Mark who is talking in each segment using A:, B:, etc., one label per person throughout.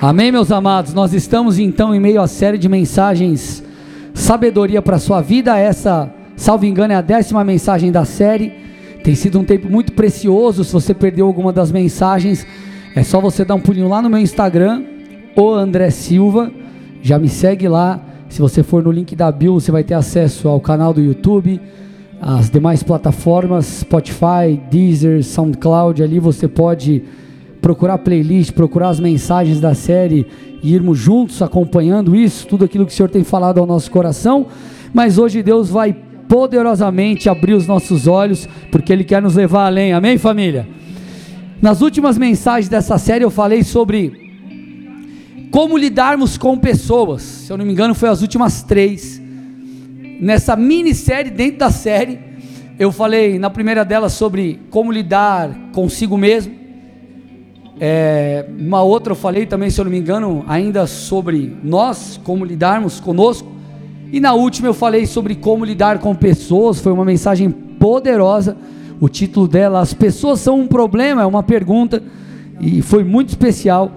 A: Amém, meus amados? Nós estamos então em meio à série de mensagens Sabedoria para a sua vida. Essa, salvo engano, é a décima mensagem da série. Tem sido um tempo muito precioso. Se você perdeu alguma das mensagens, é só você dar um pulinho lá no meu Instagram, o André Silva. Já me segue lá. Se você for no link da Bill, você vai ter acesso ao canal do YouTube, as demais plataformas, Spotify, Deezer, SoundCloud. Ali você pode procurar playlist, procurar as mensagens da série e irmos juntos acompanhando isso, tudo aquilo que o Senhor tem falado ao nosso coração. Mas hoje Deus vai poderosamente abrir os nossos olhos, porque Ele quer nos levar além. Amém, família? Nas últimas mensagens dessa série eu falei sobre como lidarmos com pessoas. Se eu não me engano, foi as últimas três. Nessa minissérie, dentro da série, eu falei na primeira delas sobre como lidar consigo mesmo. É, uma outra eu falei também, se eu não me engano, ainda sobre nós, como lidarmos conosco. E na última eu falei sobre como lidar com pessoas, foi uma mensagem poderosa. O título dela, As Pessoas São um Problema, é uma pergunta, e foi muito especial.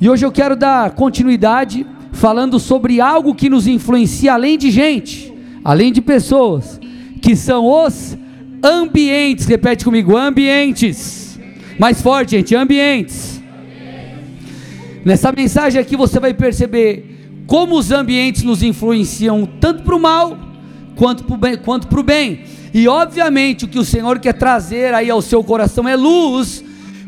A: E hoje eu quero dar continuidade falando sobre algo que nos influencia além de gente, além de pessoas, que são os ambientes. Repete comigo: ambientes mais forte, gente, ambientes. Nessa mensagem aqui você vai perceber como os ambientes nos influenciam tanto para o mal quanto para o bem, quanto bem. E obviamente o que o Senhor quer trazer aí ao seu coração é luz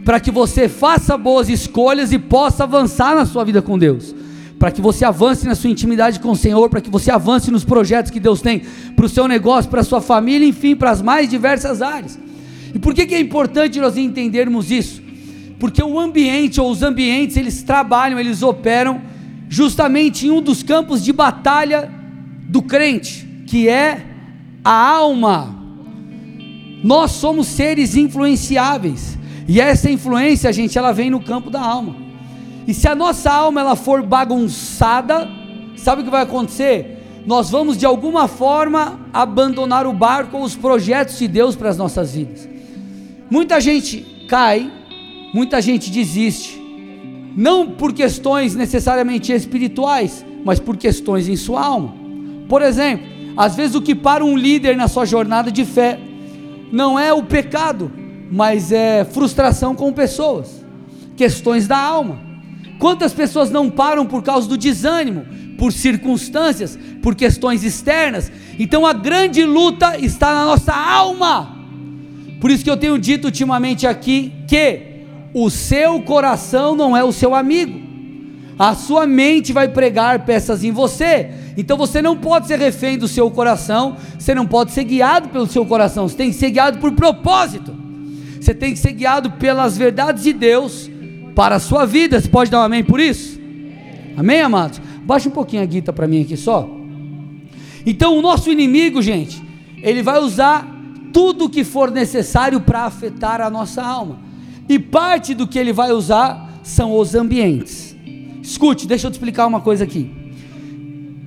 A: para que você faça boas escolhas e possa avançar na sua vida com Deus. Para que você avance na sua intimidade com o Senhor, para que você avance nos projetos que Deus tem para o seu negócio, para a sua família, enfim, para as mais diversas áreas. E por que, que é importante nós entendermos isso? Porque o ambiente ou os ambientes, eles trabalham, eles operam justamente em um dos campos de batalha do crente, que é a alma. Nós somos seres influenciáveis. E essa influência, gente, ela vem no campo da alma. E se a nossa alma ela for bagunçada, sabe o que vai acontecer? Nós vamos de alguma forma abandonar o barco ou os projetos de Deus para as nossas vidas. Muita gente cai, muita gente desiste, não por questões necessariamente espirituais, mas por questões em sua alma. Por exemplo, às vezes o que para um líder na sua jornada de fé não é o pecado, mas é frustração com pessoas, questões da alma. Quantas pessoas não param por causa do desânimo, por circunstâncias, por questões externas? Então a grande luta está na nossa alma. Por isso que eu tenho dito ultimamente aqui que o seu coração não é o seu amigo. A sua mente vai pregar peças em você. Então você não pode ser refém do seu coração, você não pode ser guiado pelo seu coração, você tem que ser guiado por propósito. Você tem que ser guiado pelas verdades de Deus para a sua vida. Você pode dar um amém por isso? Amém, amados? Baixa um pouquinho a guita para mim aqui só. Então o nosso inimigo, gente, ele vai usar tudo que for necessário para afetar a nossa alma. E parte do que ele vai usar são os ambientes. Escute, deixa eu te explicar uma coisa aqui.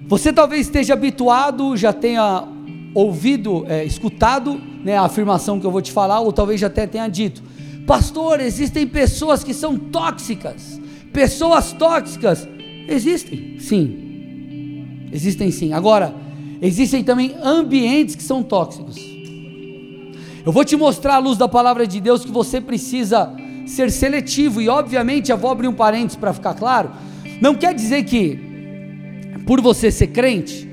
A: Você talvez esteja habituado, já tenha ouvido, é, escutado né, a afirmação que eu vou te falar, ou talvez já até tenha dito: Pastor, existem pessoas que são tóxicas. Pessoas tóxicas. Existem, sim. Existem sim. Agora, existem também ambientes que são tóxicos. Eu vou te mostrar à luz da palavra de Deus que você precisa ser seletivo, e obviamente eu vou abrir um parênteses para ficar claro. Não quer dizer que, por você ser crente,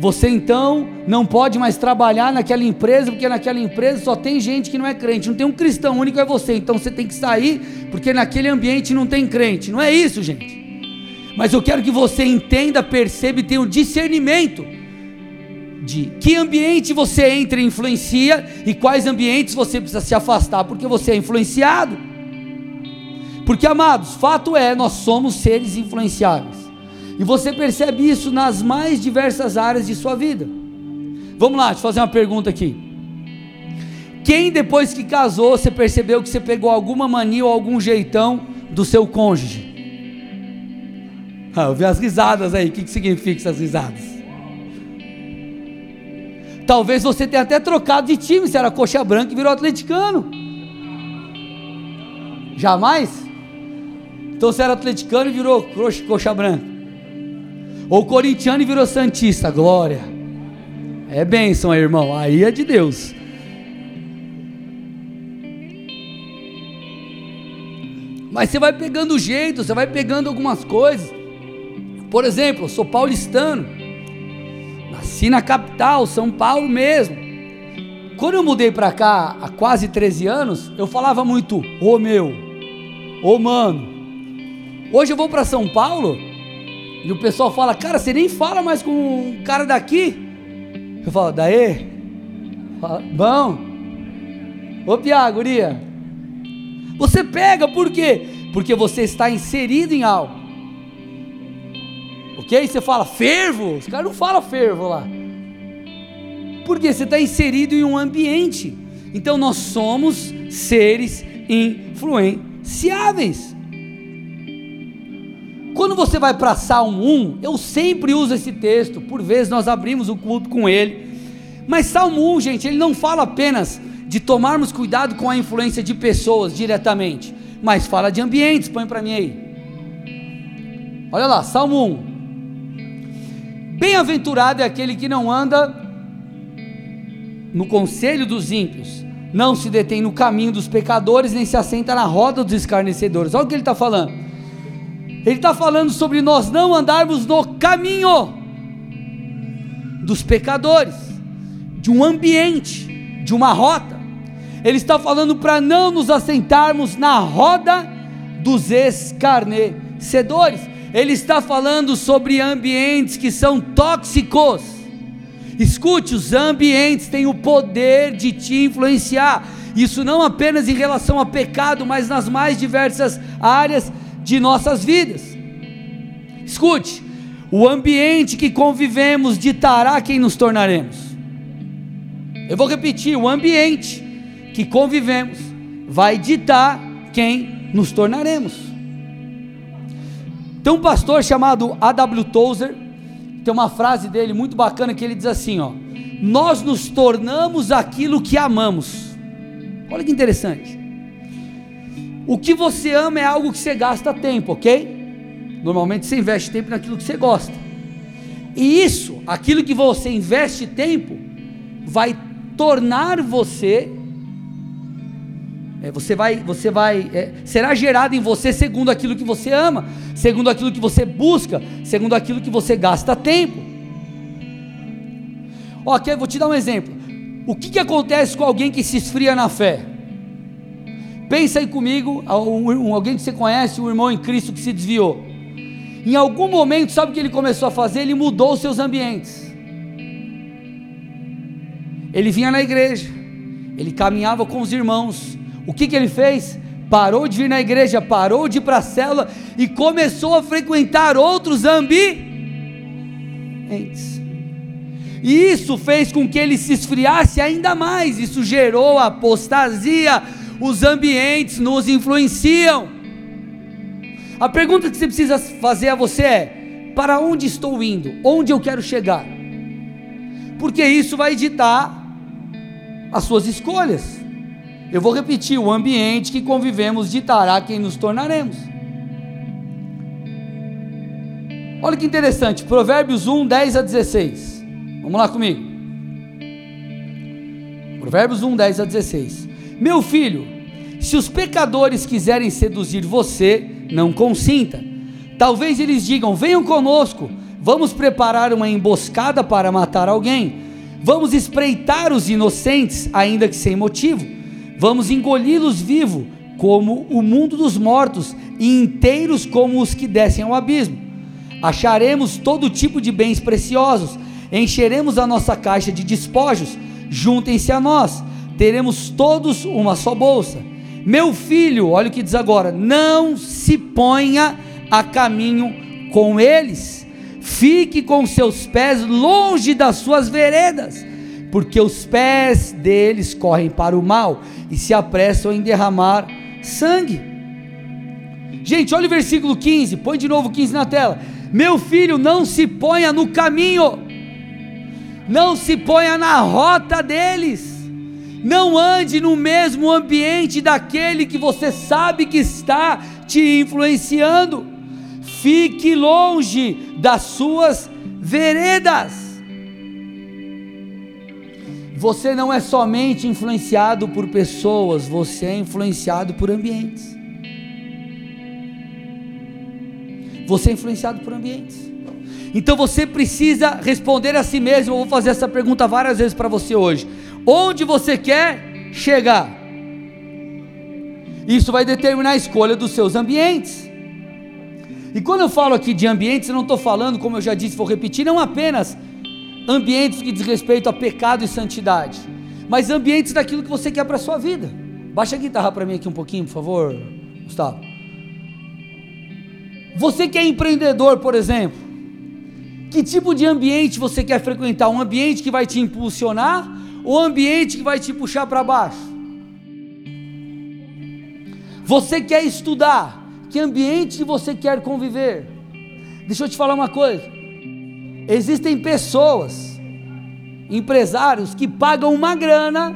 A: você então não pode mais trabalhar naquela empresa, porque naquela empresa só tem gente que não é crente, não tem um cristão único, é você, então você tem que sair, porque naquele ambiente não tem crente. Não é isso, gente. Mas eu quero que você entenda, perceba e tenha o um discernimento de que ambiente você entra e influencia e quais ambientes você precisa se afastar porque você é influenciado. Porque, amados, fato é, nós somos seres influenciáveis. E você percebe isso nas mais diversas áreas de sua vida. Vamos lá, deixa eu fazer uma pergunta aqui. Quem depois que casou, você percebeu que você pegou alguma mania ou algum jeitão do seu cônjuge? Ah, eu vi as risadas aí, o que, que significa essas risadas? Talvez você tenha até trocado de time, se era coxa branca e virou atleticano. Jamais? Então você era atleticano e virou coxa, coxa branca. Ou corintiano e virou santista. Glória. É bênção aí, irmão. Aí é de Deus. Mas você vai pegando jeito, você vai pegando algumas coisas. Por exemplo, eu sou paulistano. Nasci na capital, São Paulo mesmo. Quando eu mudei para cá há quase 13 anos, eu falava muito, ô meu, ô mano. Hoje eu vou para São Paulo e o pessoal fala, cara, você nem fala mais com um cara daqui. Eu falo, daí? Bom. Ô Piago, guria. Você pega por quê? Porque você está inserido em algo. Ok? Você fala fervo, os caras não falam fervo lá. Porque você está inserido em um ambiente. Então nós somos seres influenciáveis. Quando você vai para Salmo 1, eu sempre uso esse texto, por vezes nós abrimos o culto com ele. Mas Salmo 1, gente, ele não fala apenas de tomarmos cuidado com a influência de pessoas diretamente, mas fala de ambientes. Põe para mim aí. Olha lá, Salmo 1. Bem-aventurado é aquele que não anda no conselho dos ímpios, não se detém no caminho dos pecadores, nem se assenta na roda dos escarnecedores. Olha o que ele está falando. Ele está falando sobre nós não andarmos no caminho dos pecadores, de um ambiente, de uma rota. Ele está falando para não nos assentarmos na roda dos escarnecedores. Ele está falando sobre ambientes que são tóxicos Escute, os ambientes têm o poder de te influenciar. Isso não apenas em relação a pecado, mas nas mais diversas áreas de nossas vidas. Escute, o ambiente que convivemos ditará quem nos tornaremos. Eu vou repetir: o ambiente que convivemos vai ditar quem nos tornaremos. Tem um pastor chamado A.W. Tozer, tem uma frase dele muito bacana que ele diz assim, ó: Nós nos tornamos aquilo que amamos. Olha que interessante. O que você ama é algo que você gasta tempo, ok? Normalmente você investe tempo naquilo que você gosta. E isso, aquilo que você investe tempo, vai tornar você é, você vai, você vai, é, será gerado em você segundo aquilo que você ama, segundo aquilo que você busca, segundo aquilo que você gasta tempo. Ok, vou te dar um exemplo. O que, que acontece com alguém que se esfria na fé? Pensa aí comigo, alguém que você conhece, um irmão em Cristo que se desviou. Em algum momento, sabe o que ele começou a fazer? Ele mudou os seus ambientes. Ele vinha na igreja, ele caminhava com os irmãos, o que, que ele fez? Parou de vir na igreja, parou de ir para a célula e começou a frequentar outros ambientes. E isso fez com que ele se esfriasse ainda mais. Isso gerou apostasia. Os ambientes nos influenciam. A pergunta que você precisa fazer a você é: para onde estou indo? Onde eu quero chegar? Porque isso vai ditar as suas escolhas. Eu vou repetir: o ambiente que convivemos ditará quem nos tornaremos. Olha que interessante, Provérbios 1, 10 a 16. Vamos lá comigo. Provérbios 1, 10 a 16. Meu filho, se os pecadores quiserem seduzir você, não consinta. Talvez eles digam: venham conosco, vamos preparar uma emboscada para matar alguém. Vamos espreitar os inocentes, ainda que sem motivo Vamos engoli-los vivo, como o mundo dos mortos, e inteiros como os que descem ao abismo. Acharemos todo tipo de bens preciosos, encheremos a nossa caixa de despojos, juntem-se a nós, teremos todos uma só bolsa. Meu filho, olha o que diz agora: não se ponha a caminho com eles, fique com seus pés longe das suas veredas, porque os pés deles correm para o mal e se apressam em derramar sangue. Gente, olha o versículo 15, põe de novo 15 na tela. Meu filho, não se ponha no caminho, não se ponha na rota deles, não ande no mesmo ambiente daquele que você sabe que está te influenciando. Fique longe das suas veredas. Você não é somente influenciado por pessoas, você é influenciado por ambientes. Você é influenciado por ambientes. Então você precisa responder a si mesmo. Eu vou fazer essa pergunta várias vezes para você hoje. Onde você quer chegar? Isso vai determinar a escolha dos seus ambientes. E quando eu falo aqui de ambientes, eu não estou falando, como eu já disse, vou repetir, não apenas ambientes que diz respeito a pecado e santidade, mas ambientes daquilo que você quer para a sua vida. Baixa a guitarra para mim aqui um pouquinho, por favor, Gustavo. Você que é empreendedor, por exemplo, que tipo de ambiente você quer frequentar? Um ambiente que vai te impulsionar ou um ambiente que vai te puxar para baixo? Você quer estudar? Que ambiente você quer conviver? Deixa eu te falar uma coisa. Existem pessoas, empresários que pagam uma grana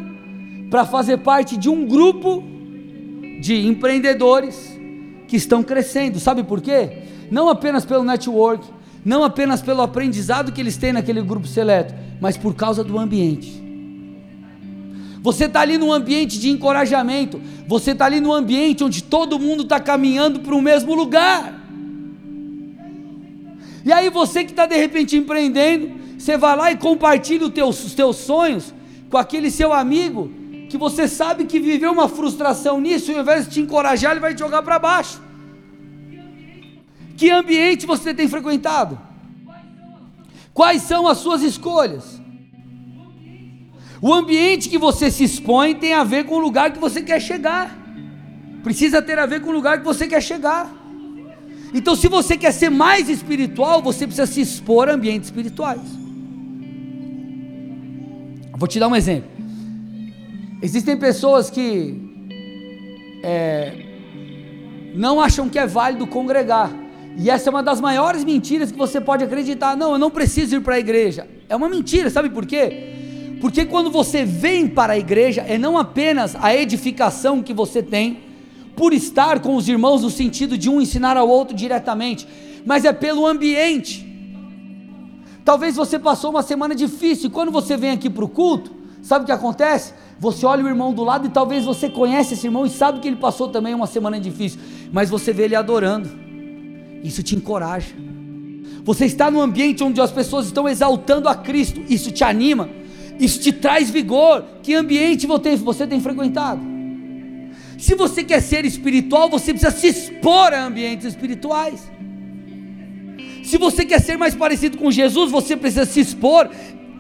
A: para fazer parte de um grupo de empreendedores que estão crescendo. Sabe por quê? Não apenas pelo network, não apenas pelo aprendizado que eles têm naquele grupo seleto, mas por causa do ambiente. Você está ali num ambiente de encorajamento, você está ali num ambiente onde todo mundo está caminhando para o mesmo lugar. E aí você que está de repente empreendendo, você vai lá e compartilha os teus, os teus sonhos com aquele seu amigo que você sabe que viveu uma frustração nisso, e ao invés de te encorajar, ele vai te jogar para baixo. Que ambiente você tem frequentado? Quais são as suas escolhas? O ambiente que você se expõe tem a ver com o lugar que você quer chegar. Precisa ter a ver com o lugar que você quer chegar. Então, se você quer ser mais espiritual, você precisa se expor a ambientes espirituais. Vou te dar um exemplo. Existem pessoas que é, não acham que é válido congregar. E essa é uma das maiores mentiras que você pode acreditar. Não, eu não preciso ir para a igreja. É uma mentira, sabe por quê? Porque quando você vem para a igreja, é não apenas a edificação que você tem, por estar com os irmãos no sentido de um ensinar ao outro diretamente, mas é pelo ambiente. Talvez você passou uma semana difícil, e quando você vem aqui para o culto, sabe o que acontece? Você olha o irmão do lado e talvez você conhece esse irmão e sabe que ele passou também uma semana difícil, mas você vê ele adorando. Isso te encoraja. Você está num ambiente onde as pessoas estão exaltando a Cristo, isso te anima, isso te traz vigor. Que ambiente você tem frequentado? Se você quer ser espiritual, você precisa se expor a ambientes espirituais. Se você quer ser mais parecido com Jesus, você precisa se expor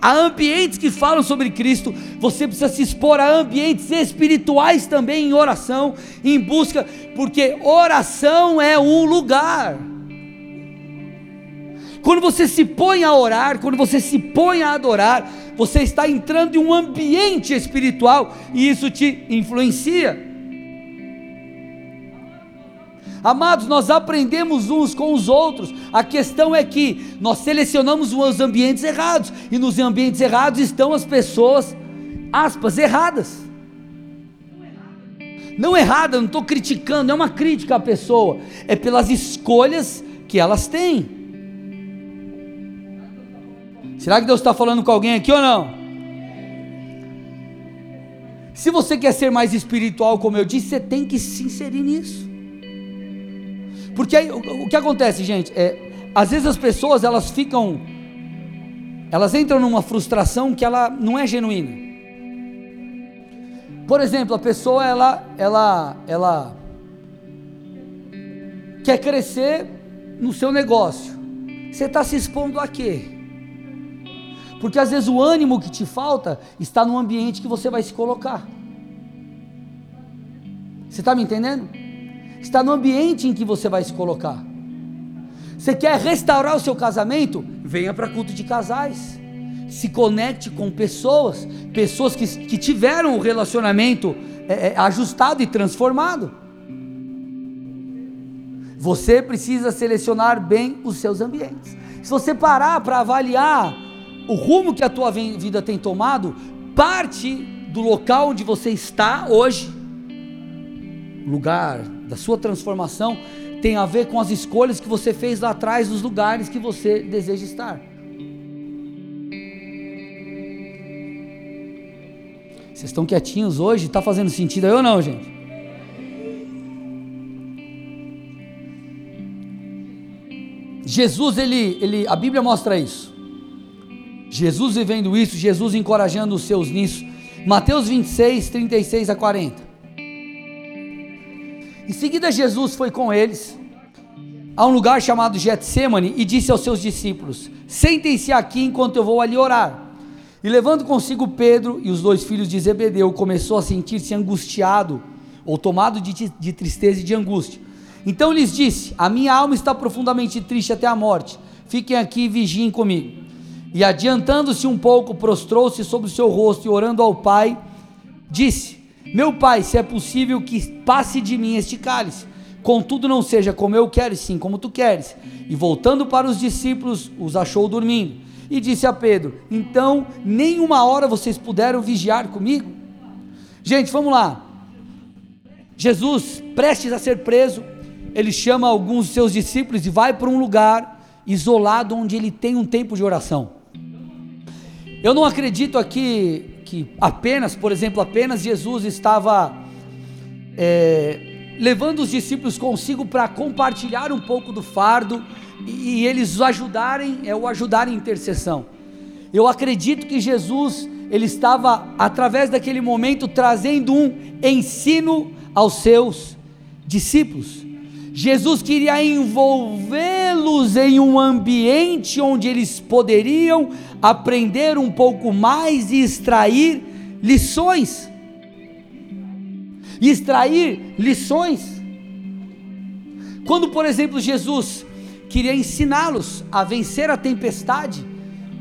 A: a ambientes que falam sobre Cristo, você precisa se expor a ambientes espirituais também em oração, em busca, porque oração é um lugar. Quando você se põe a orar, quando você se põe a adorar, você está entrando em um ambiente espiritual e isso te influencia. Amados, nós aprendemos uns com os outros. A questão é que nós selecionamos os ambientes errados, e nos ambientes errados estão as pessoas, aspas, erradas. Não errada, não estou criticando, não é uma crítica à pessoa, é pelas escolhas que elas têm. Será que Deus está falando com alguém aqui ou não? Se você quer ser mais espiritual, como eu disse, você tem que se inserir nisso. Porque aí, o, o que acontece, gente, é, às vezes as pessoas elas ficam, elas entram numa frustração que ela não é genuína. Por exemplo, a pessoa ela, ela, ela quer crescer no seu negócio. Você está se expondo a quê? Porque às vezes o ânimo que te falta está no ambiente que você vai se colocar. Você está me entendendo? Está no ambiente em que você vai se colocar. Você quer restaurar o seu casamento? Venha para culto de casais. Se conecte com pessoas, pessoas que, que tiveram o relacionamento é, é, ajustado e transformado. Você precisa selecionar bem os seus ambientes. Se você parar para avaliar o rumo que a tua vida tem tomado, parte do local onde você está hoje, lugar da sua transformação, tem a ver com as escolhas que você fez lá atrás, nos lugares que você deseja estar. Vocês estão quietinhos hoje? Está fazendo sentido aí ou não, gente? Jesus, ele, ele, a Bíblia mostra isso. Jesus vivendo isso, Jesus encorajando os seus nisso. Mateus 26, 36 a 40. Em seguida, Jesus foi com eles a um lugar chamado Getsemane e disse aos seus discípulos: Sentem-se aqui enquanto eu vou ali orar. E levando consigo Pedro e os dois filhos de Zebedeu, começou a sentir-se angustiado, ou tomado de, de tristeza e de angústia. Então lhes disse: A minha alma está profundamente triste até a morte. Fiquem aqui e vigiem comigo. E adiantando-se um pouco, prostrou-se sobre o seu rosto e orando ao Pai, disse: Meu Pai, se é possível que passe de mim este cálice, contudo não seja como eu quero, sim como tu queres. E voltando para os discípulos, os achou dormindo. E disse a Pedro: Então, nem uma hora vocês puderam vigiar comigo? Gente, vamos lá. Jesus, prestes a ser preso, ele chama alguns de seus discípulos e vai para um lugar isolado onde ele tem um tempo de oração. Eu não acredito aqui que apenas, por exemplo, apenas Jesus estava é, levando os discípulos consigo para compartilhar um pouco do fardo e, e eles ajudarem, é o ajudar em intercessão. Eu acredito que Jesus ele estava através daquele momento trazendo um ensino aos seus discípulos. Jesus queria envolvê-los em um ambiente onde eles poderiam aprender um pouco mais e extrair lições. Extrair lições. Quando, por exemplo, Jesus queria ensiná-los a vencer a tempestade,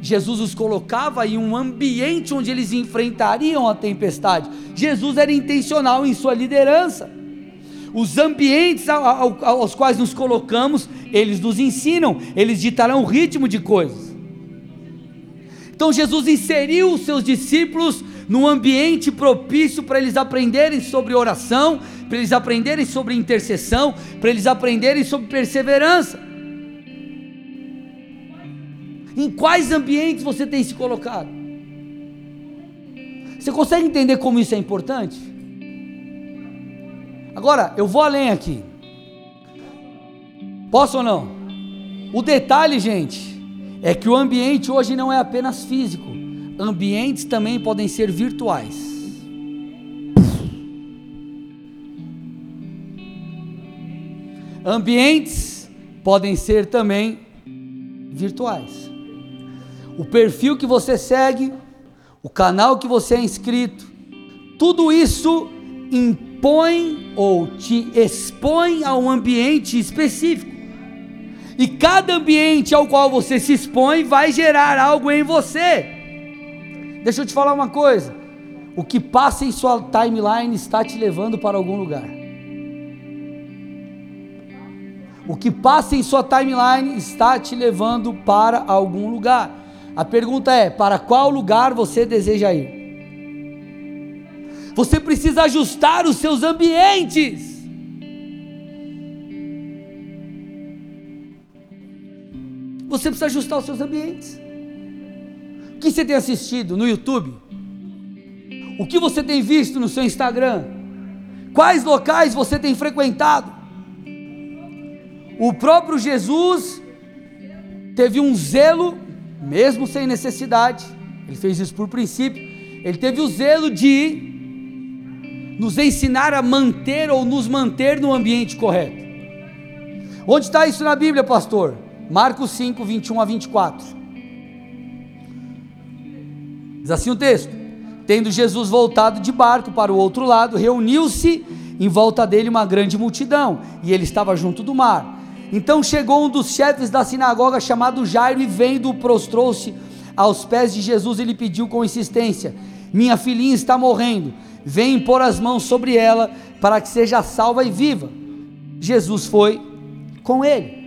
A: Jesus os colocava em um ambiente onde eles enfrentariam a tempestade. Jesus era intencional em sua liderança. Os ambientes aos quais nos colocamos, eles nos ensinam, eles ditarão o ritmo de coisas. Então Jesus inseriu os seus discípulos num ambiente propício para eles aprenderem sobre oração, para eles aprenderem sobre intercessão, para eles aprenderem sobre perseverança. Em quais ambientes você tem se colocado? Você consegue entender como isso é importante? Agora, eu vou além aqui. Posso ou não? O detalhe, gente, é que o ambiente hoje não é apenas físico. Ambientes também podem ser virtuais. Ambientes podem ser também virtuais. O perfil que você segue, o canal que você é inscrito, tudo isso impõe ou te expõe a um ambiente específico. E cada ambiente ao qual você se expõe vai gerar algo em você. Deixa eu te falar uma coisa: o que passa em sua timeline está te levando para algum lugar. O que passa em sua timeline está te levando para algum lugar. A pergunta é: para qual lugar você deseja ir? Você precisa ajustar os seus ambientes. Você precisa ajustar os seus ambientes. O que você tem assistido no YouTube? O que você tem visto no seu Instagram? Quais locais você tem frequentado? O próprio Jesus teve um zelo, mesmo sem necessidade, ele fez isso por princípio, ele teve o zelo de nos ensinar a manter ou nos manter no ambiente correto. Onde está isso na Bíblia, pastor? Marcos 5, 21 a 24. Diz assim o texto: Tendo Jesus voltado de barco para o outro lado, reuniu-se em volta dele uma grande multidão, e ele estava junto do mar. Então chegou um dos chefes da sinagoga, chamado Jairo, e vendo, prostrou-se aos pés de Jesus e lhe pediu com insistência: Minha filhinha está morrendo vem pôr as mãos sobre ela para que seja salva e viva. Jesus foi com ele.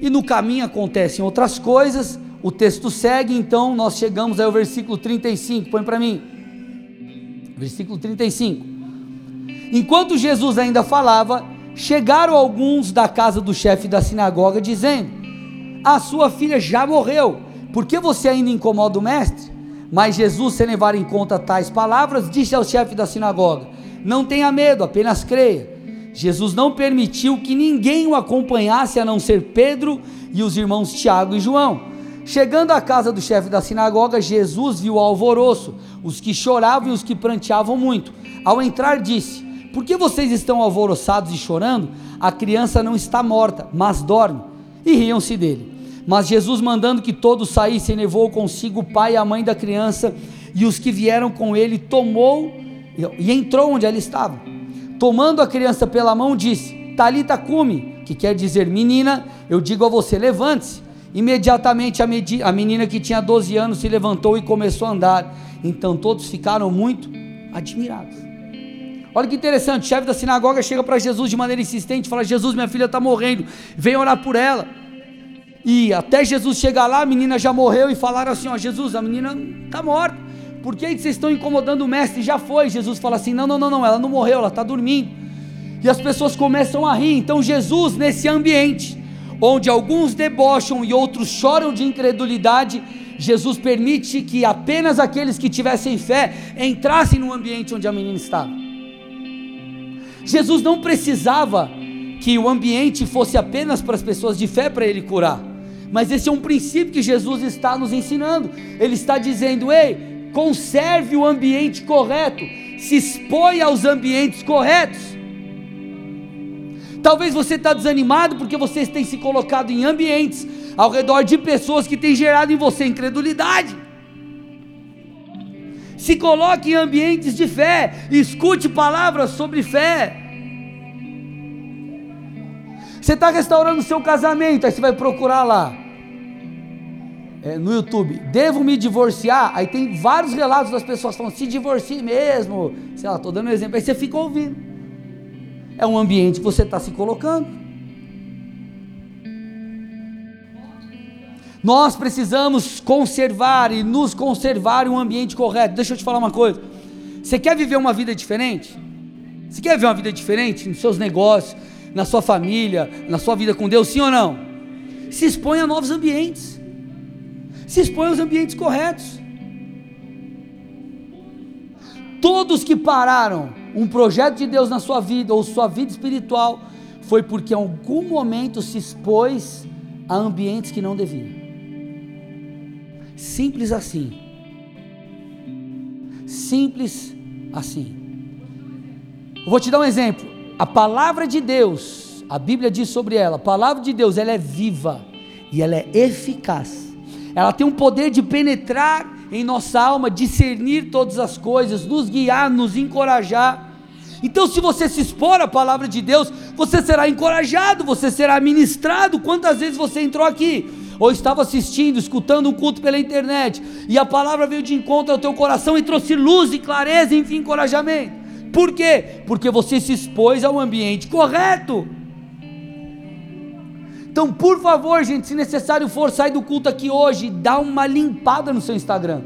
A: E no caminho acontecem outras coisas, o texto segue, então nós chegamos ao versículo 35, põe para mim. Versículo 35. Enquanto Jesus ainda falava, chegaram alguns da casa do chefe da sinagoga dizendo: A sua filha já morreu, por que você ainda incomoda o mestre? Mas Jesus, sem levar em conta tais palavras, disse ao chefe da sinagoga: Não tenha medo, apenas creia. Jesus não permitiu que ninguém o acompanhasse a não ser Pedro e os irmãos Tiago e João. Chegando à casa do chefe da sinagoga, Jesus viu o alvoroço, os que choravam e os que pranteavam muito. Ao entrar, disse: Por que vocês estão alvoroçados e chorando? A criança não está morta, mas dorme. E riam-se dele. Mas Jesus, mandando que todos saíssem, levou consigo o pai e a mãe da criança e os que vieram com ele, tomou e entrou onde ela estava. Tomando a criança pela mão, disse: Talita cume, que quer dizer menina, eu digo a você, levante-se. Imediatamente a, menina que tinha 12 anos se levantou e começou a andar. Então todos ficaram muito admirados. Olha que interessante, o chefe da sinagoga chega para Jesus de maneira insistente, fala: Jesus, minha filha está morrendo, vem orar por ela. E até Jesus chegar lá, a menina já morreu e falaram assim: Ó, Jesus, a menina está morta. Por que vocês estão incomodando o mestre? Já foi. Jesus fala assim: Não, não, não, não, ela não morreu, ela está dormindo. E as pessoas começam a rir. Então, Jesus, nesse ambiente, onde alguns debocham e outros choram de incredulidade, Jesus permite que apenas aqueles que tivessem fé entrassem no ambiente onde a menina estava. Jesus não precisava que o ambiente fosse apenas para as pessoas de fé para ele curar. Mas esse é um princípio que Jesus está nos ensinando. Ele está dizendo: ei, conserve o ambiente correto, se expõe aos ambientes corretos. Talvez você está desanimado porque você tem se colocado em ambientes ao redor de pessoas que têm gerado em você incredulidade. Se coloque em ambientes de fé, escute palavras sobre fé. Você está restaurando o seu casamento, aí você vai procurar lá é, no YouTube, devo me divorciar? Aí tem vários relatos das pessoas falando, se divorcie mesmo, sei lá, estou dando um exemplo, aí você fica ouvindo. É um ambiente que você está se colocando. Nós precisamos conservar e nos conservar em um ambiente correto. Deixa eu te falar uma coisa. Você quer viver uma vida diferente? Você quer viver uma vida diferente nos seus negócios, na sua família, na sua vida com Deus, sim ou não? Se expõe a novos ambientes se expõe aos ambientes corretos. Todos que pararam um projeto de Deus na sua vida ou sua vida espiritual foi porque em algum momento se expôs a ambientes que não devia. Simples assim. Simples assim. Eu vou te dar um exemplo. A palavra de Deus, a Bíblia diz sobre ela, a palavra de Deus, ela é viva e ela é eficaz ela tem um poder de penetrar em nossa alma, discernir todas as coisas, nos guiar, nos encorajar. Então, se você se expor à palavra de Deus, você será encorajado, você será ministrado. Quantas vezes você entrou aqui, ou estava assistindo, escutando um culto pela internet, e a palavra veio de encontro ao teu coração e trouxe luz e clareza, enfim, encorajamento. Por quê? Porque você se expôs ao ambiente correto. Então, por favor, gente, se necessário for, sai do culto aqui hoje, dá uma limpada no seu Instagram.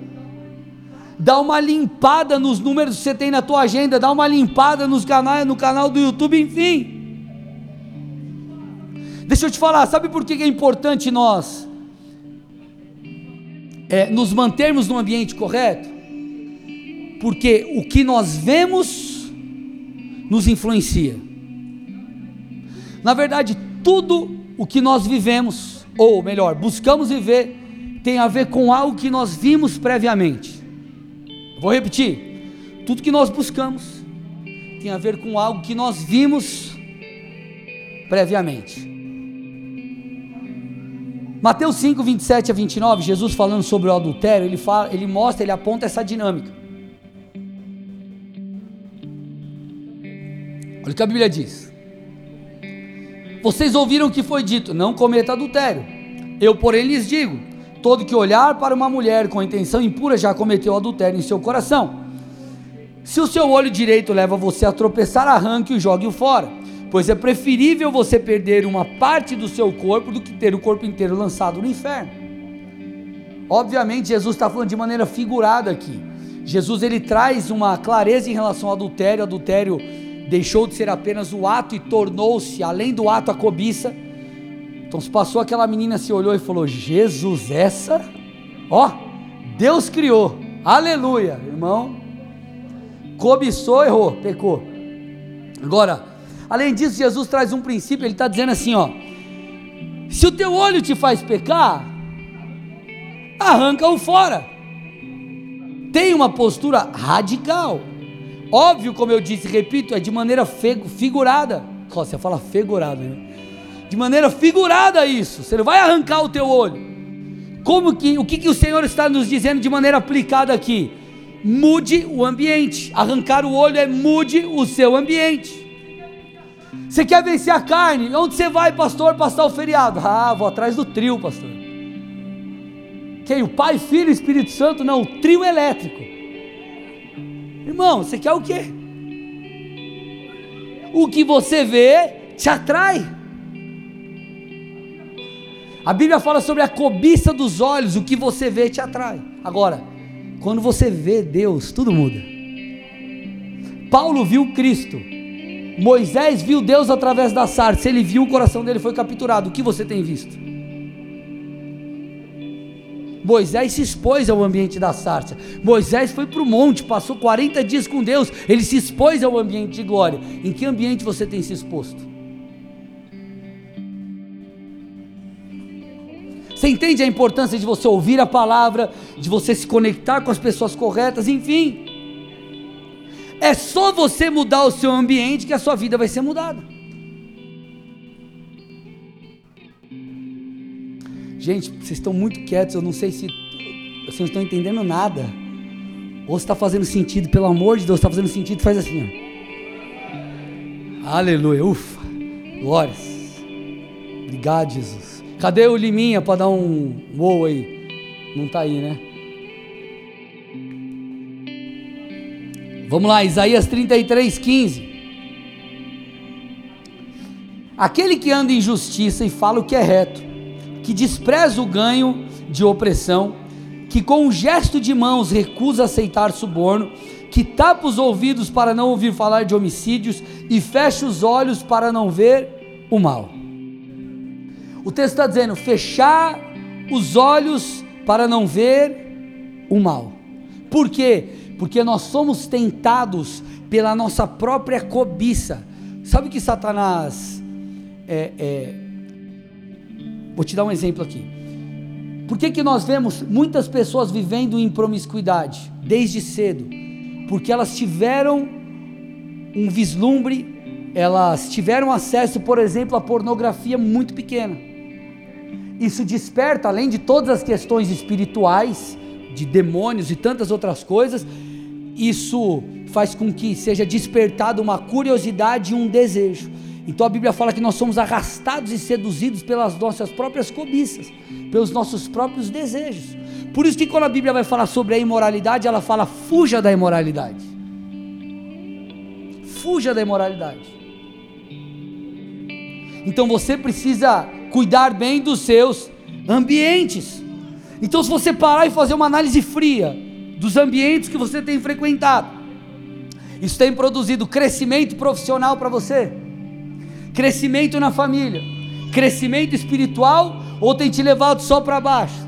A: Dá uma limpada nos números que você tem na tua agenda, dá uma limpada nos canais, no canal do YouTube, enfim. Deixa eu te falar, sabe por que é importante nós é, nos mantermos no ambiente correto? Porque o que nós vemos nos influencia. Na verdade, tudo o que nós vivemos, ou melhor, buscamos viver, tem a ver com algo que nós vimos previamente. Vou repetir: tudo que nós buscamos tem a ver com algo que nós vimos previamente. Mateus 5, 27 a 29, Jesus falando sobre o adultério, ele, fala, ele mostra, ele aponta essa dinâmica. Olha o que a Bíblia diz. Vocês ouviram o que foi dito: não cometa adultério. Eu, porém, lhes digo: todo que olhar para uma mulher com intenção impura já cometeu adultério em seu coração. Se o seu olho direito leva você a tropeçar, arranque e jogue-o fora, pois é preferível você perder uma parte do seu corpo do que ter o corpo inteiro lançado no inferno. Obviamente, Jesus está falando de maneira figurada aqui. Jesus ele traz uma clareza em relação ao adultério. Adultério deixou de ser apenas o ato e tornou-se, além do ato, a cobiça. Então se passou aquela menina, se olhou e falou: Jesus, essa, ó, Deus criou, aleluia, irmão. Cobiçou, errou, pecou. Agora, além disso, Jesus traz um princípio, ele está dizendo assim: ó, se o teu olho te faz pecar, arranca-o fora. Tem uma postura radical. Óbvio, como eu disse, repito, é de maneira figurada. Você fala figurada, né? De maneira figurada isso. Você não vai arrancar o teu olho. Como que o que, que o Senhor está nos dizendo de maneira aplicada aqui? Mude o ambiente. Arrancar o olho é mude o seu ambiente. Você quer vencer a carne? Onde você vai, pastor, passar o feriado? Ah, vou atrás do trio, pastor. Quem? O Pai, Filho e Espírito Santo? Não, o trio elétrico. Irmão, você quer o quê? O que você vê te atrai. A Bíblia fala sobre a cobiça dos olhos, o que você vê te atrai. Agora, quando você vê Deus, tudo muda. Paulo viu Cristo. Moisés viu Deus através da sarça. Ele viu, o coração dele foi capturado. O que você tem visto? Moisés se expôs ao ambiente da sarça. Moisés foi para o monte, passou 40 dias com Deus. Ele se expôs ao ambiente de glória. Em que ambiente você tem se exposto? Você entende a importância de você ouvir a palavra, de você se conectar com as pessoas corretas, enfim. É só você mudar o seu ambiente que a sua vida vai ser mudada. Gente, vocês estão muito quietos, eu não sei se vocês não estão entendendo nada. Ou está fazendo sentido, pelo amor de Deus, está fazendo sentido, faz assim. Ó. Aleluia, ufa, glórias. Obrigado, Jesus. Cadê o Liminha para dar um uou aí? Não está aí, né? Vamos lá, Isaías 33, 15. Aquele que anda em justiça e fala o que é reto, que despreza o ganho de opressão, que com um gesto de mãos recusa aceitar suborno, que tapa os ouvidos para não ouvir falar de homicídios e fecha os olhos para não ver o mal. O texto está dizendo: fechar os olhos para não ver o mal. Por quê? Porque nós somos tentados pela nossa própria cobiça. Sabe que Satanás é, é Vou te dar um exemplo aqui. Por que, que nós vemos muitas pessoas vivendo em promiscuidade desde cedo? Porque elas tiveram um vislumbre, elas tiveram acesso, por exemplo, à pornografia muito pequena. Isso desperta, além de todas as questões espirituais, de demônios e tantas outras coisas, isso faz com que seja despertado uma curiosidade e um desejo. Então a Bíblia fala que nós somos arrastados e seduzidos pelas nossas próprias cobiças, pelos nossos próprios desejos. Por isso que quando a Bíblia vai falar sobre a imoralidade, ela fala: fuja da imoralidade. Fuja da imoralidade. Então você precisa cuidar bem dos seus ambientes. Então, se você parar e fazer uma análise fria dos ambientes que você tem frequentado, isso tem produzido crescimento profissional para você? Crescimento na família, crescimento espiritual ou tem te levado só para baixo?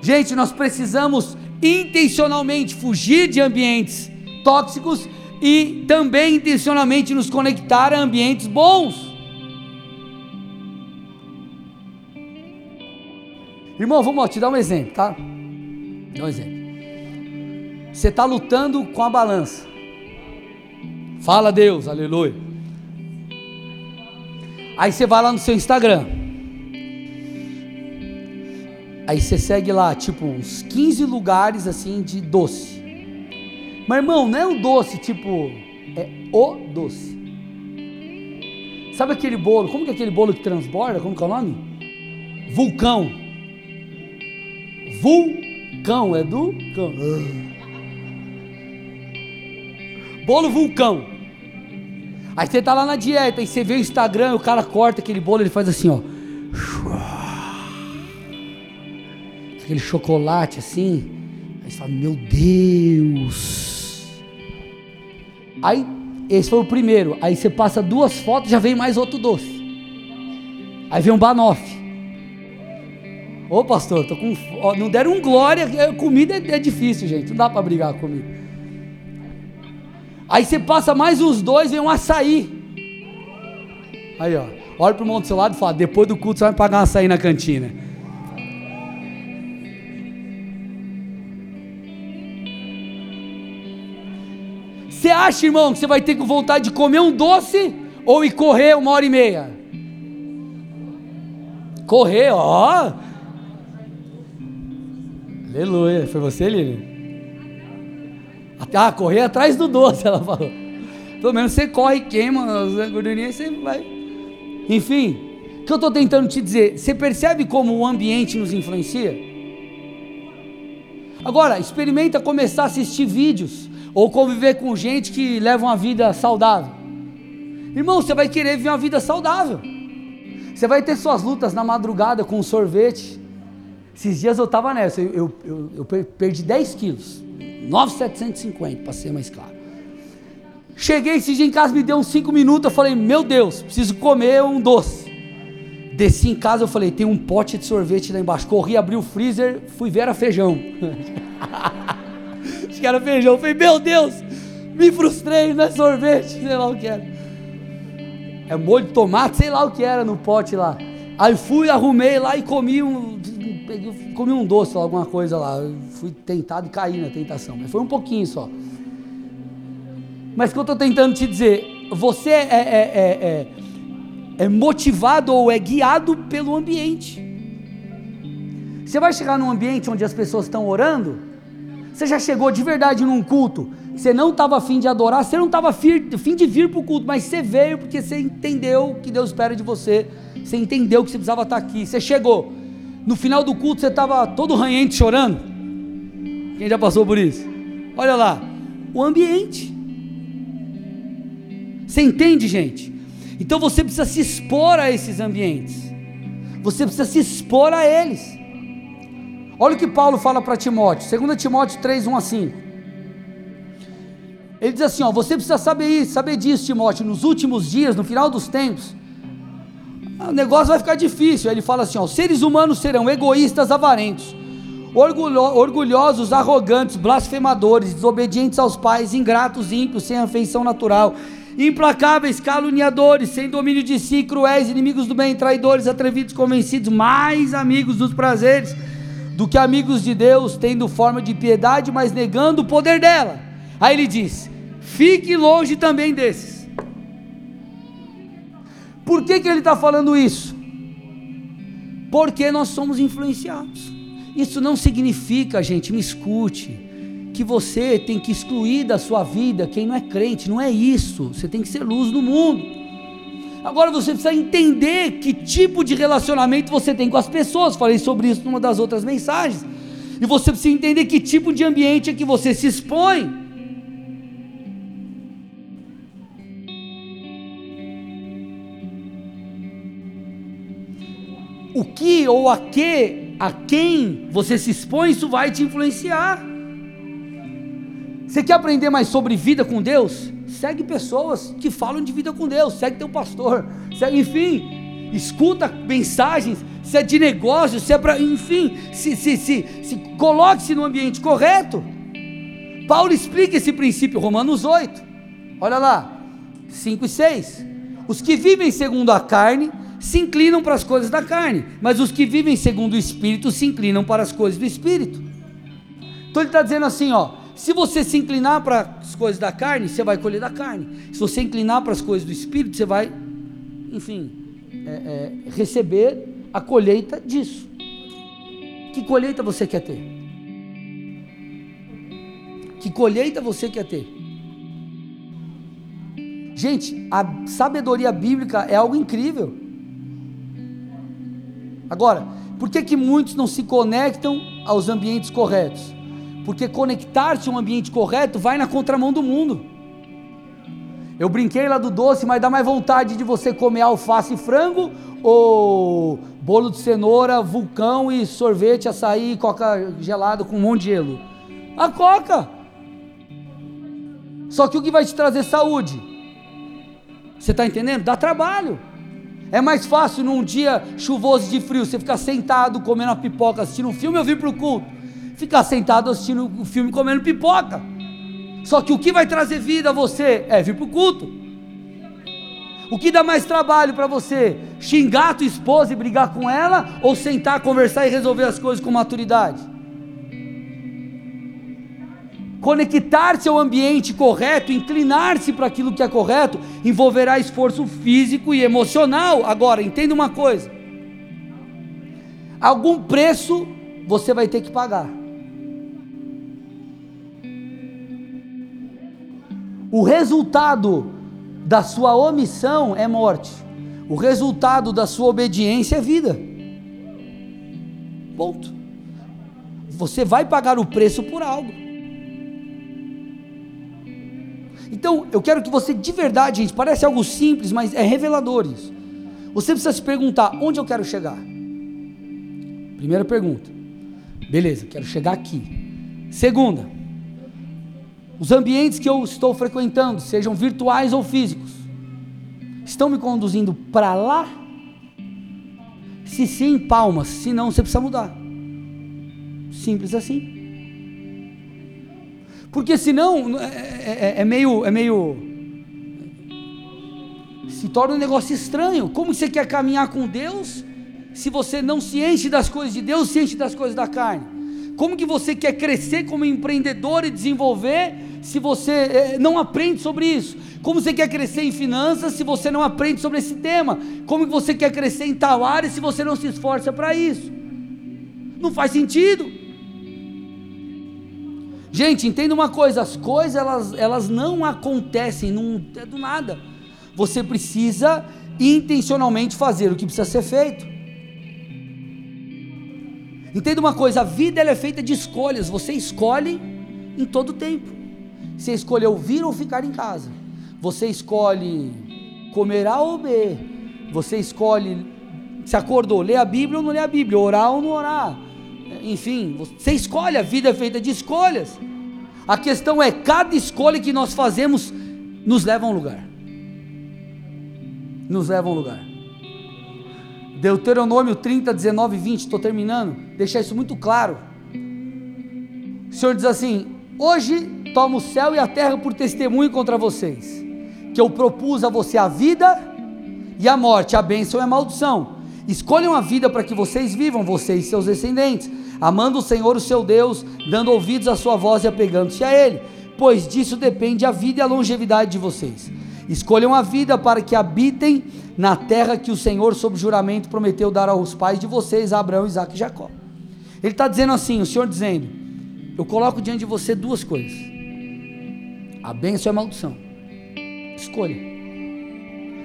A: Gente, nós precisamos intencionalmente fugir de ambientes tóxicos e também intencionalmente nos conectar a ambientes bons. Irmão, vamos te dar um exemplo, tá? Um exemplo. Você está lutando com a balança. Fala Deus, aleluia. Aí você vai lá no seu Instagram. Aí você segue lá, tipo, uns 15 lugares assim de doce. Mas irmão, não é o doce, tipo, é o doce. Sabe aquele bolo? Como que é aquele bolo que transborda? Como que é o nome? Vulcão. Vulcão, é do cão. Bolo vulcão. Aí você tá lá na dieta e você vê o Instagram, o cara corta aquele bolo, ele faz assim, ó. Aquele chocolate assim. Aí você fala, meu Deus. Aí, esse foi o primeiro. Aí você passa duas fotos, já vem mais outro doce. Aí vem um banoffee. Ô pastor, tô com. Ó, não deram um glória, comida é, é difícil, gente. Não dá para brigar comigo. Aí você passa mais uns dois, vem um açaí. Aí, ó. Olha pro irmão do seu lado e fala: depois do culto você vai pagar um açaí na cantina. Você acha, irmão, que você vai ter vontade de comer um doce ou ir correr uma hora e meia? Correr, ó. Aleluia. Foi você, Lili? Ah, correr atrás do doce, ela falou. Pelo menos você corre e queima as gordurinhas você vai. Enfim, o que eu estou tentando te dizer? Você percebe como o ambiente nos influencia? Agora, experimenta começar a assistir vídeos ou conviver com gente que leva uma vida saudável. Irmão, você vai querer viver uma vida saudável. Você vai ter suas lutas na madrugada com sorvete. Esses dias eu estava nessa, eu, eu, eu, perdi 10 quilos, 9,750 para ser mais claro. Cheguei esse dia em casa, me deu uns 5 minutos, eu falei, meu Deus, preciso comer um doce. Desci em casa, eu falei, tem um pote de sorvete lá embaixo. Corri, abri o freezer, fui ver a feijão. Acho que era feijão. Eu falei, meu Deus, me frustrei, não é sorvete, sei lá o que era. É molho de tomate, sei lá o que era no pote lá. Aí fui, arrumei lá e comi um, peguei, comi um doce, alguma coisa lá. Fui tentado e caí na tentação, mas foi um pouquinho só. Mas o que eu estou tentando te dizer, você é, é, é, é, é motivado ou é guiado pelo ambiente. Você vai chegar num ambiente onde as pessoas estão orando, você já chegou de verdade num culto, você não estava afim de adorar, você não estava afim de vir para o culto, mas você veio porque você entendeu o que Deus espera de você, você entendeu que você precisava estar aqui, você chegou. No final do culto você estava todo ranhente chorando. Quem já passou por isso? Olha lá, o ambiente. Você entende, gente? Então você precisa se expor a esses ambientes. Você precisa se expor a eles. Olha o que Paulo fala para Timóteo, 2 Timóteo 3, 1 a 5. Ele diz assim: ó, você precisa saber isso, saber disso, Timóteo, nos últimos dias, no final dos tempos, o negócio vai ficar difícil. Ele fala assim: ó, os seres humanos serão egoístas, avarentos, orgulho, orgulhosos, arrogantes, blasfemadores, desobedientes aos pais, ingratos, ímpios, sem afeição natural, implacáveis, caluniadores, sem domínio de si, cruéis, inimigos do bem, traidores, atrevidos, convencidos, mais amigos dos prazeres do que amigos de Deus, tendo forma de piedade, mas negando o poder dela. Aí ele diz: fique longe também desses. Por que, que ele está falando isso? Porque nós somos influenciados. Isso não significa, gente, me escute, que você tem que excluir da sua vida quem não é crente. Não é isso. Você tem que ser luz no mundo. Agora você precisa entender que tipo de relacionamento você tem com as pessoas. Falei sobre isso numa das outras mensagens. E você precisa entender que tipo de ambiente é que você se expõe. O que ou a que, a quem você se expõe, isso vai te influenciar. Você quer aprender mais sobre vida com Deus? Segue pessoas que falam de vida com Deus, segue teu pastor, segue, enfim, escuta mensagens, se é de negócio, se é para, enfim, se, se, se, se coloque-se no ambiente correto. Paulo explica esse princípio, Romanos 8, olha lá, 5 e 6. Os que vivem segundo a carne se inclinam para as coisas da carne, mas os que vivem segundo o Espírito se inclinam para as coisas do Espírito. Então ele está dizendo assim: ó, se você se inclinar para as coisas da carne, você vai colher da carne. Se você inclinar para as coisas do Espírito, você vai, enfim, é, é, receber a colheita disso. Que colheita você quer ter? Que colheita você quer ter? Gente, a sabedoria bíblica é algo incrível. Agora, por que, que muitos não se conectam aos ambientes corretos? Porque conectar-se a um ambiente correto vai na contramão do mundo. Eu brinquei lá do doce, mas dá mais vontade de você comer alface e frango ou bolo de cenoura, vulcão e sorvete, açaí, coca gelado com um monte de gelo? A coca. Só que o que vai te trazer saúde? Você está entendendo? Dá trabalho. É mais fácil num dia chuvoso de frio você ficar sentado comendo uma pipoca assistindo um filme ou vir para o culto. Ficar sentado assistindo o um filme comendo pipoca. Só que o que vai trazer vida a você é vir para o culto. O que dá mais trabalho para você? Xingar a tua esposa e brigar com ela? Ou sentar, conversar e resolver as coisas com maturidade? Conectar-se ao ambiente correto, inclinar-se para aquilo que é correto, envolverá esforço físico e emocional. Agora, entenda uma coisa: algum preço você vai ter que pagar. O resultado da sua omissão é morte. O resultado da sua obediência é vida. Ponto. Você vai pagar o preço por algo. Então, eu quero que você de verdade, gente, parece algo simples, mas é revelador isso. Você precisa se perguntar: onde eu quero chegar? Primeira pergunta. Beleza, quero chegar aqui. Segunda, os ambientes que eu estou frequentando, sejam virtuais ou físicos, estão me conduzindo para lá? Se sim, palmas, se não, você precisa mudar. Simples assim. Porque senão é, é, é, é meio, é meio. Se torna um negócio estranho. Como você quer caminhar com Deus se você não se enche das coisas de Deus, se enche das coisas da carne? Como que você quer crescer como empreendedor e desenvolver se você eh, não aprende sobre isso? Como você quer crescer em finanças se você não aprende sobre esse tema? Como que você quer crescer em tal área se você não se esforça para isso? Não faz sentido. Gente, entenda uma coisa: as coisas elas, elas não acontecem não é do nada. Você precisa intencionalmente fazer o que precisa ser feito. Entenda uma coisa: a vida ela é feita de escolhas. Você escolhe em todo tempo. Você escolhe ouvir ou ficar em casa. Você escolhe comer A ou B. Você escolhe se acordou, ler a Bíblia ou não ler a Bíblia, orar ou não orar. Enfim, você escolhe, a vida é feita de escolhas. A questão é, cada escolha que nós fazemos nos leva a um lugar. Nos leva a um lugar. Deuteronômio 30, 19 e 20, estou terminando, deixar isso muito claro. O Senhor diz assim: Hoje tomo o céu e a terra por testemunho contra vocês, que eu propus a você a vida e a morte, a bênção e a maldição. Escolham a vida para que vocês vivam, vocês e seus descendentes, amando o Senhor, o seu Deus, dando ouvidos à sua voz e apegando-se a Ele, pois disso depende a vida e a longevidade de vocês. Escolham a vida para que habitem na terra que o Senhor, sob juramento, prometeu dar aos pais de vocês, Abraão, Isaac e Jacó. Ele está dizendo assim: o Senhor dizendo, eu coloco diante de você duas coisas: a bênção e a maldição. Escolha.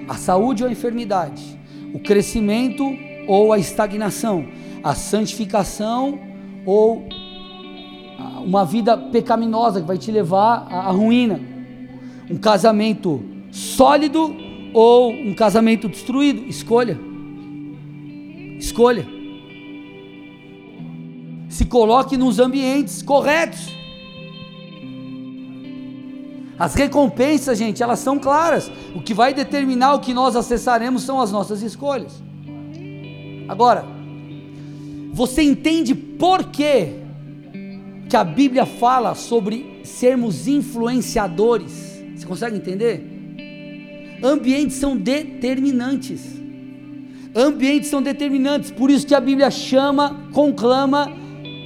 A: A saúde ou a enfermidade, o crescimento ou a estagnação, a santificação ou uma vida pecaminosa que vai te levar à ruína, um casamento sólido ou um casamento destruído. Escolha. Escolha. Se coloque nos ambientes corretos. As recompensas, gente, elas são claras. O que vai determinar o que nós acessaremos são as nossas escolhas. Agora, você entende por que que a Bíblia fala sobre sermos influenciadores? Você consegue entender? Ambientes são determinantes. Ambientes são determinantes, por isso que a Bíblia chama, conclama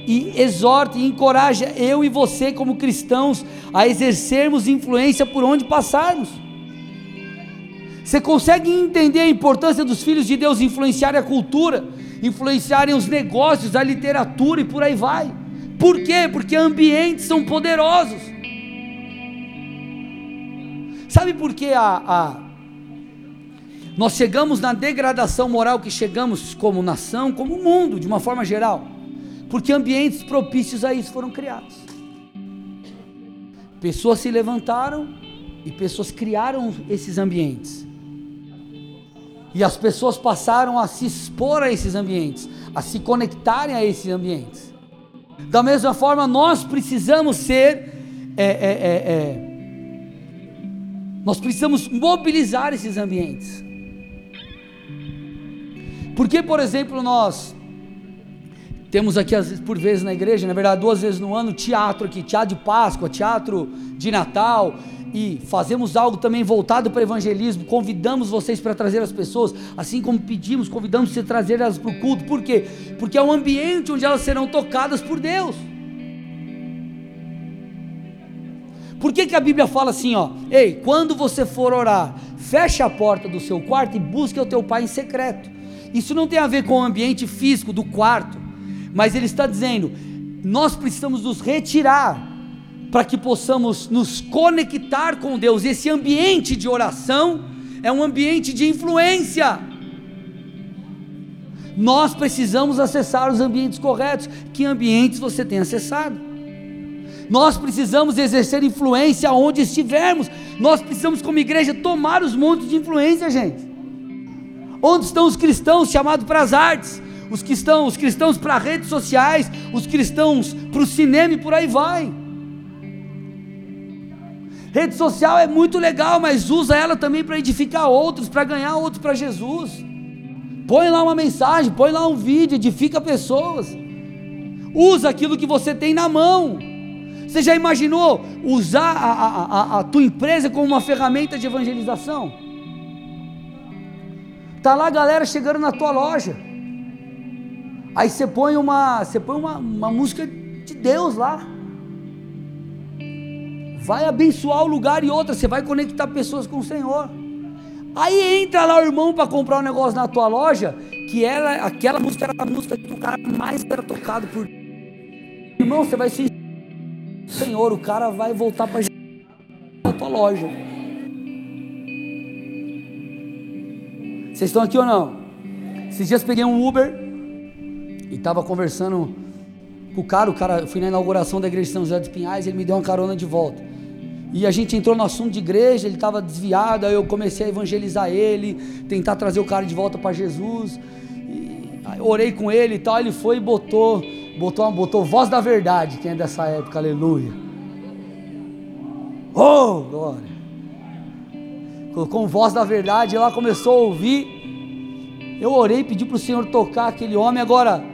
A: e exorta e encoraja eu e você, como cristãos, a exercermos influência por onde passarmos. Você consegue entender a importância dos filhos de Deus influenciarem a cultura, influenciarem os negócios, a literatura e por aí vai? Por quê? Porque ambientes são poderosos. Sabe por que a, a, nós chegamos na degradação moral que chegamos como nação, como mundo, de uma forma geral? Porque ambientes propícios a isso foram criados. Pessoas se levantaram e pessoas criaram esses ambientes. E as pessoas passaram a se expor a esses ambientes, a se conectarem a esses ambientes. Da mesma forma, nós precisamos ser é, é, é, é Nós precisamos mobilizar esses ambientes. Porque, por exemplo, nós temos aqui, por vezes na igreja, na verdade, duas vezes no ano, teatro aqui, teatro de Páscoa, teatro de Natal, e fazemos algo também voltado para o evangelismo, convidamos vocês para trazer as pessoas, assim como pedimos, convidamos você a trazer elas para o culto, por quê? Porque é um ambiente onde elas serão tocadas por Deus. Por que, que a Bíblia fala assim, ó? Ei, quando você for orar, feche a porta do seu quarto e busque o teu pai em secreto. Isso não tem a ver com o ambiente físico do quarto mas ele está dizendo: nós precisamos nos retirar para que possamos nos conectar com Deus. Esse ambiente de oração é um ambiente de influência. Nós precisamos acessar os ambientes corretos. Que ambientes você tem acessado? Nós precisamos exercer influência onde estivermos. Nós precisamos, como igreja, tomar os montes de influência, gente. Onde estão os cristãos chamados para as artes? os cristãos, os cristãos para redes sociais, os cristãos para o cinema e por aí vai. Rede social é muito legal, mas usa ela também para edificar outros, para ganhar outros para Jesus. Põe lá uma mensagem, põe lá um vídeo, edifica pessoas. Usa aquilo que você tem na mão. Você já imaginou usar a, a, a, a tua empresa como uma ferramenta de evangelização? Tá lá a galera chegando na tua loja. Aí você põe uma, você põe uma, uma música de Deus lá. Vai abençoar o lugar e outra, você vai conectar pessoas com o Senhor. Aí entra lá o irmão para comprar um negócio na tua loja, que era aquela música era a música que o cara mais era tocado por. Irmão, você vai se Senhor, o cara vai voltar para a tua loja. Vocês estão aqui ou não? Esses dias peguei um Uber e estava conversando com o cara, o cara, eu fui na inauguração da igreja de São José dos Pinhais, ele me deu uma carona de volta. E a gente entrou no assunto de igreja, ele estava desviado, aí eu comecei a evangelizar ele, tentar trazer o cara de volta para Jesus. Orei com ele e tal, ele foi e botou, botou, botou voz da verdade, quem é dessa época, aleluia. Oh, glória. Colocou voz da verdade, e lá começou a ouvir. Eu orei, pedi para o Senhor tocar aquele homem. Agora,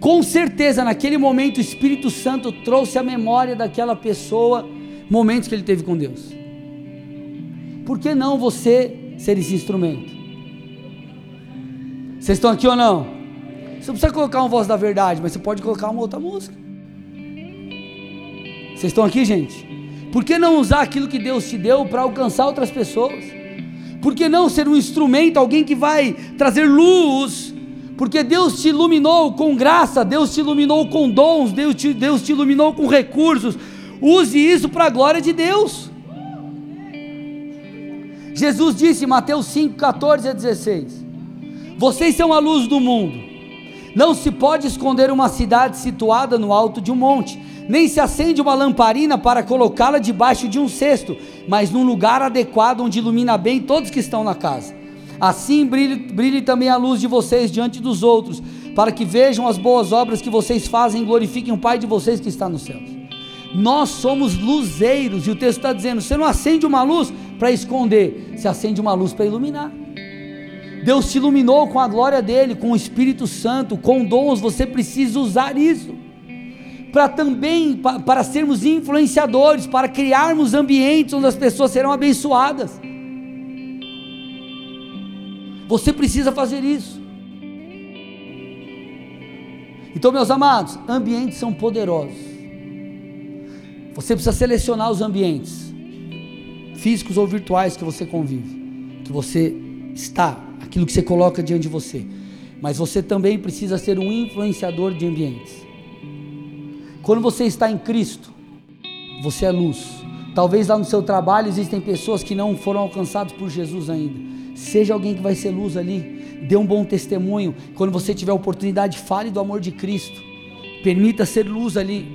A: com certeza, naquele momento, o Espírito Santo trouxe a memória daquela pessoa momentos que ele teve com Deus. Por que não você ser esse instrumento? Vocês estão aqui ou não? Você não precisa colocar uma voz da verdade, mas você pode colocar uma outra música. Vocês estão aqui, gente? Por que não usar aquilo que Deus te deu para alcançar outras pessoas? Por que não ser um instrumento, alguém que vai trazer luz porque Deus te iluminou com graça, Deus te iluminou com dons, Deus te, Deus te iluminou com recursos. Use isso para a glória de Deus. Jesus disse em Mateus 5, 14 a 16: Vocês são a luz do mundo. Não se pode esconder uma cidade situada no alto de um monte, nem se acende uma lamparina para colocá-la debaixo de um cesto, mas num lugar adequado onde ilumina bem todos que estão na casa. Assim brilhe, brilhe também a luz de vocês diante dos outros, para que vejam as boas obras que vocês fazem e glorifiquem o Pai de vocês que está nos céus. Nós somos luzeiros, e o texto está dizendo: você não acende uma luz para esconder, você acende uma luz para iluminar. Deus te iluminou com a glória dele, com o Espírito Santo, com dons, você precisa usar isso. Para também, para sermos influenciadores, para criarmos ambientes onde as pessoas serão abençoadas. Você precisa fazer isso. Então, meus amados, ambientes são poderosos. Você precisa selecionar os ambientes, físicos ou virtuais, que você convive, que você está, aquilo que você coloca diante de você. Mas você também precisa ser um influenciador de ambientes. Quando você está em Cristo, você é luz. Talvez lá no seu trabalho existem pessoas que não foram alcançadas por Jesus ainda. Seja alguém que vai ser luz ali. Dê um bom testemunho. Quando você tiver oportunidade, fale do amor de Cristo. Permita ser luz ali.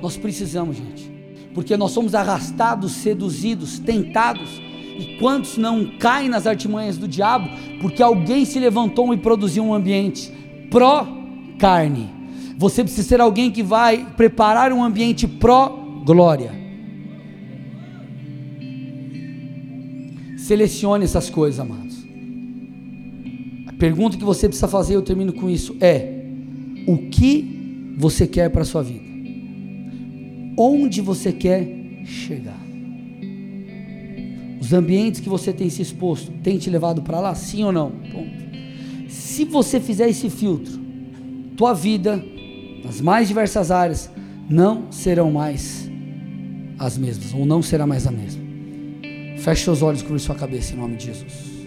A: Nós precisamos, gente. Porque nós somos arrastados, seduzidos, tentados. E quantos não caem nas artimanhas do diabo? Porque alguém se levantou e produziu um ambiente pró-carne. Você precisa ser alguém que vai preparar um ambiente pró-glória. Selecione essas coisas, amados. A pergunta que você precisa fazer, eu termino com isso, é: o que você quer para a sua vida? Onde você quer chegar? Os ambientes que você tem se exposto, tem te levado para lá, sim ou não? Ponto. Se você fizer esse filtro, tua vida, nas mais diversas áreas, não serão mais as mesmas, ou não será mais a mesma. Feche seus olhos, cubra sua cabeça em nome de Jesus.